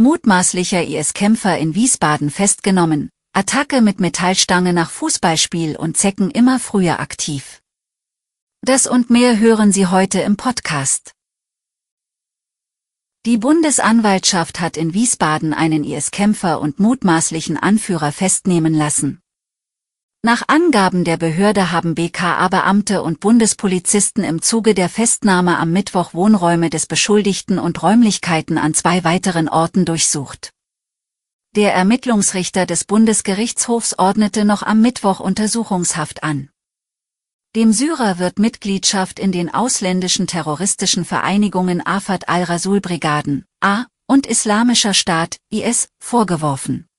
Mutmaßlicher IS-Kämpfer in Wiesbaden festgenommen, Attacke mit Metallstange nach Fußballspiel und Zecken immer früher aktiv. Das und mehr hören Sie heute im Podcast. Die Bundesanwaltschaft hat in Wiesbaden einen IS-Kämpfer und mutmaßlichen Anführer festnehmen lassen. Nach Angaben der Behörde haben BKA-Beamte und Bundespolizisten im Zuge der Festnahme am Mittwoch Wohnräume des Beschuldigten und Räumlichkeiten an zwei weiteren Orten durchsucht. Der Ermittlungsrichter des Bundesgerichtshofs ordnete noch am Mittwoch Untersuchungshaft an. Dem Syrer wird Mitgliedschaft in den ausländischen terroristischen Vereinigungen Afad al-Rasul-Brigaden, A, und Islamischer Staat, IS, vorgeworfen.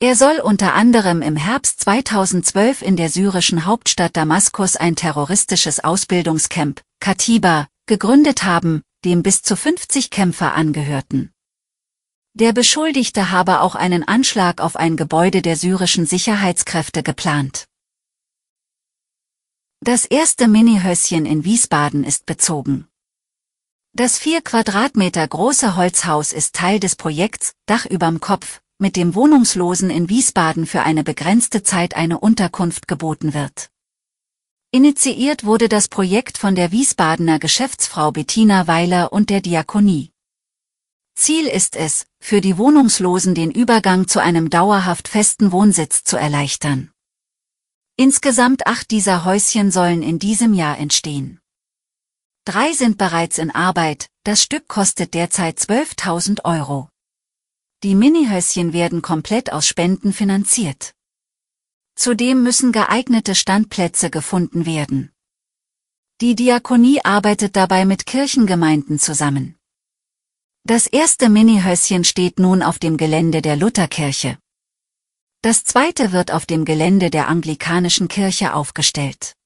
Er soll unter anderem im Herbst 2012 in der syrischen Hauptstadt Damaskus ein terroristisches Ausbildungscamp, Katiba, gegründet haben, dem bis zu 50 Kämpfer angehörten. Der Beschuldigte habe auch einen Anschlag auf ein Gebäude der syrischen Sicherheitskräfte geplant. Das erste Minihösschen in Wiesbaden ist bezogen. Das vier Quadratmeter große Holzhaus ist Teil des Projekts Dach überm Kopf, mit dem Wohnungslosen in Wiesbaden für eine begrenzte Zeit eine Unterkunft geboten wird. Initiiert wurde das Projekt von der Wiesbadener Geschäftsfrau Bettina Weiler und der Diakonie. Ziel ist es, für die Wohnungslosen den Übergang zu einem dauerhaft festen Wohnsitz zu erleichtern. Insgesamt acht dieser Häuschen sollen in diesem Jahr entstehen. Drei sind bereits in Arbeit, das Stück kostet derzeit 12.000 Euro. Die Minihäuschen werden komplett aus Spenden finanziert. Zudem müssen geeignete Standplätze gefunden werden. Die Diakonie arbeitet dabei mit Kirchengemeinden zusammen. Das erste Minihäuschen steht nun auf dem Gelände der Lutherkirche. Das zweite wird auf dem Gelände der anglikanischen Kirche aufgestellt.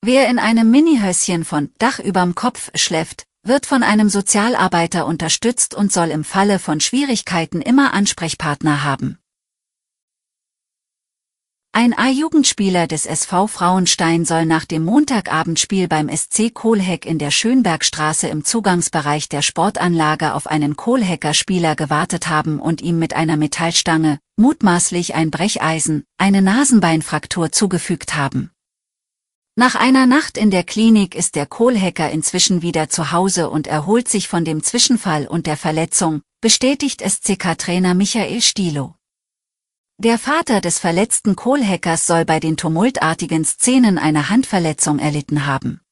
Wer in einem Minihäuschen von Dach überm Kopf schläft, wird von einem Sozialarbeiter unterstützt und soll im Falle von Schwierigkeiten immer Ansprechpartner haben. Ein A-Jugendspieler des SV Frauenstein soll nach dem Montagabendspiel beim SC Kohlheck in der Schönbergstraße im Zugangsbereich der Sportanlage auf einen Kohlhecker-Spieler gewartet haben und ihm mit einer Metallstange, mutmaßlich ein Brecheisen, eine Nasenbeinfraktur zugefügt haben. Nach einer Nacht in der Klinik ist der Kohlhacker inzwischen wieder zu Hause und erholt sich von dem Zwischenfall und der Verletzung, bestätigt SCK-Trainer Michael Stilo. Der Vater des verletzten Kohlhackers soll bei den tumultartigen Szenen eine Handverletzung erlitten haben.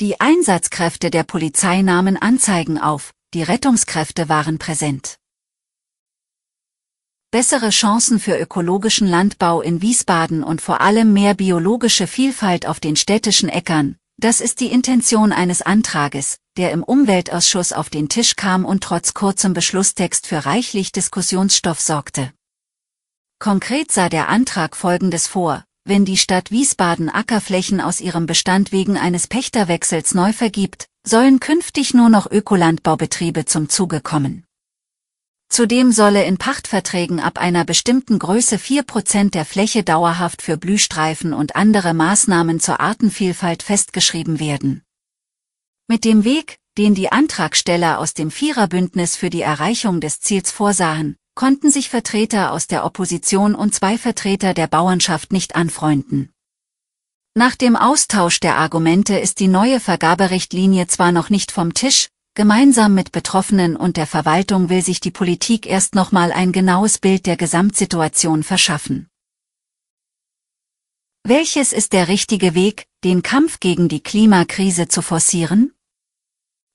Die Einsatzkräfte der Polizei nahmen Anzeigen auf, die Rettungskräfte waren präsent. Bessere Chancen für ökologischen Landbau in Wiesbaden und vor allem mehr biologische Vielfalt auf den städtischen Äckern, das ist die Intention eines Antrages, der im Umweltausschuss auf den Tisch kam und trotz kurzem Beschlusstext für reichlich Diskussionsstoff sorgte. Konkret sah der Antrag Folgendes vor, wenn die Stadt Wiesbaden Ackerflächen aus ihrem Bestand wegen eines Pächterwechsels neu vergibt, sollen künftig nur noch Ökolandbaubetriebe zum Zuge kommen. Zudem solle in Pachtverträgen ab einer bestimmten Größe 4% der Fläche dauerhaft für Blühstreifen und andere Maßnahmen zur Artenvielfalt festgeschrieben werden. Mit dem Weg, den die Antragsteller aus dem Viererbündnis für die Erreichung des Ziels vorsahen, konnten sich Vertreter aus der Opposition und zwei Vertreter der Bauernschaft nicht anfreunden. Nach dem Austausch der Argumente ist die neue Vergaberichtlinie zwar noch nicht vom Tisch, Gemeinsam mit Betroffenen und der Verwaltung will sich die Politik erst nochmal ein genaues Bild der Gesamtsituation verschaffen. Welches ist der richtige Weg, den Kampf gegen die Klimakrise zu forcieren?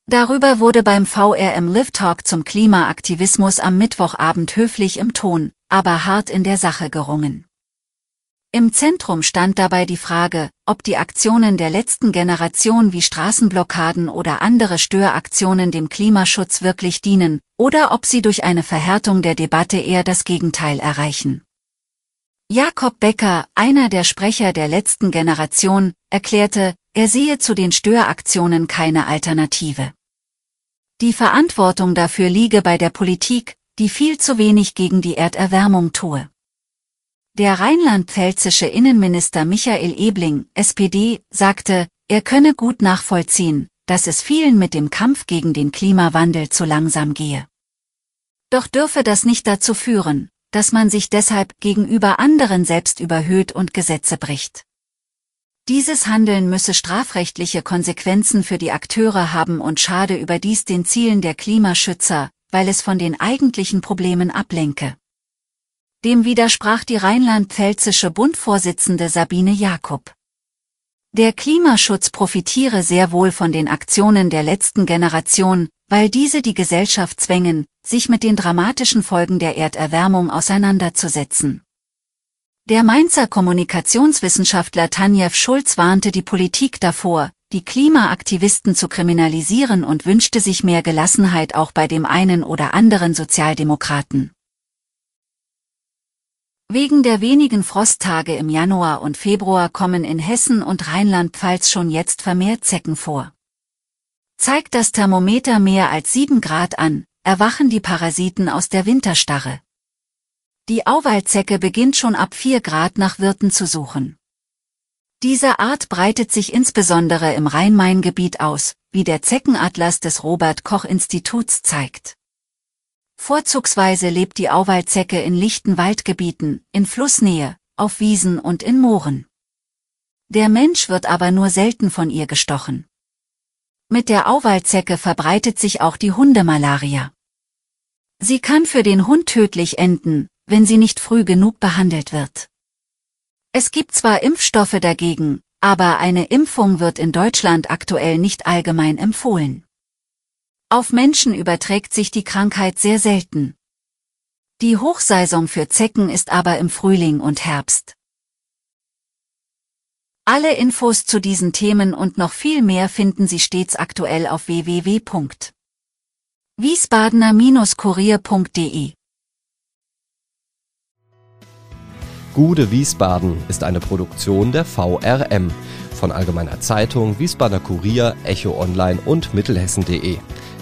Darüber wurde beim VRM Live Talk zum Klimaaktivismus am Mittwochabend höflich im Ton, aber hart in der Sache gerungen. Im Zentrum stand dabei die Frage, ob die Aktionen der letzten Generation wie Straßenblockaden oder andere Störaktionen dem Klimaschutz wirklich dienen, oder ob sie durch eine Verhärtung der Debatte eher das Gegenteil erreichen. Jakob Becker, einer der Sprecher der letzten Generation, erklärte, er sehe zu den Störaktionen keine Alternative. Die Verantwortung dafür liege bei der Politik, die viel zu wenig gegen die Erderwärmung tue. Der rheinland-pfälzische Innenminister Michael Ebling, SPD, sagte, er könne gut nachvollziehen, dass es vielen mit dem Kampf gegen den Klimawandel zu langsam gehe. Doch dürfe das nicht dazu führen, dass man sich deshalb gegenüber anderen selbst überhöht und Gesetze bricht. Dieses Handeln müsse strafrechtliche Konsequenzen für die Akteure haben und schade überdies den Zielen der Klimaschützer, weil es von den eigentlichen Problemen ablenke. Dem widersprach die rheinland-pfälzische Bundvorsitzende Sabine Jakob. Der Klimaschutz profitiere sehr wohl von den Aktionen der letzten Generation, weil diese die Gesellschaft zwängen, sich mit den dramatischen Folgen der Erderwärmung auseinanderzusetzen. Der Mainzer Kommunikationswissenschaftler Tanjev Schulz warnte die Politik davor, die Klimaaktivisten zu kriminalisieren und wünschte sich mehr Gelassenheit auch bei dem einen oder anderen Sozialdemokraten. Wegen der wenigen Frosttage im Januar und Februar kommen in Hessen und Rheinland-Pfalz schon jetzt vermehrt Zecken vor. Zeigt das Thermometer mehr als 7 Grad an, erwachen die Parasiten aus der Winterstarre. Die Auwaldzecke beginnt schon ab 4 Grad nach Wirten zu suchen. Diese Art breitet sich insbesondere im Rhein-Main-Gebiet aus, wie der Zeckenatlas des Robert-Koch-Instituts zeigt. Vorzugsweise lebt die Auwaldzecke in lichten Waldgebieten, in Flussnähe, auf Wiesen und in Mooren. Der Mensch wird aber nur selten von ihr gestochen. Mit der Auwaldzecke verbreitet sich auch die Hundemalaria. Sie kann für den Hund tödlich enden, wenn sie nicht früh genug behandelt wird. Es gibt zwar Impfstoffe dagegen, aber eine Impfung wird in Deutschland aktuell nicht allgemein empfohlen. Auf Menschen überträgt sich die Krankheit sehr selten. Die Hochsaison für Zecken ist aber im Frühling und Herbst. Alle Infos zu diesen Themen und noch viel mehr finden Sie stets aktuell auf www.wiesbadener-kurier.de. Gude Wiesbaden ist eine Produktion der VRM von Allgemeiner Zeitung, Wiesbadener Kurier, Echo Online und Mittelhessen.de.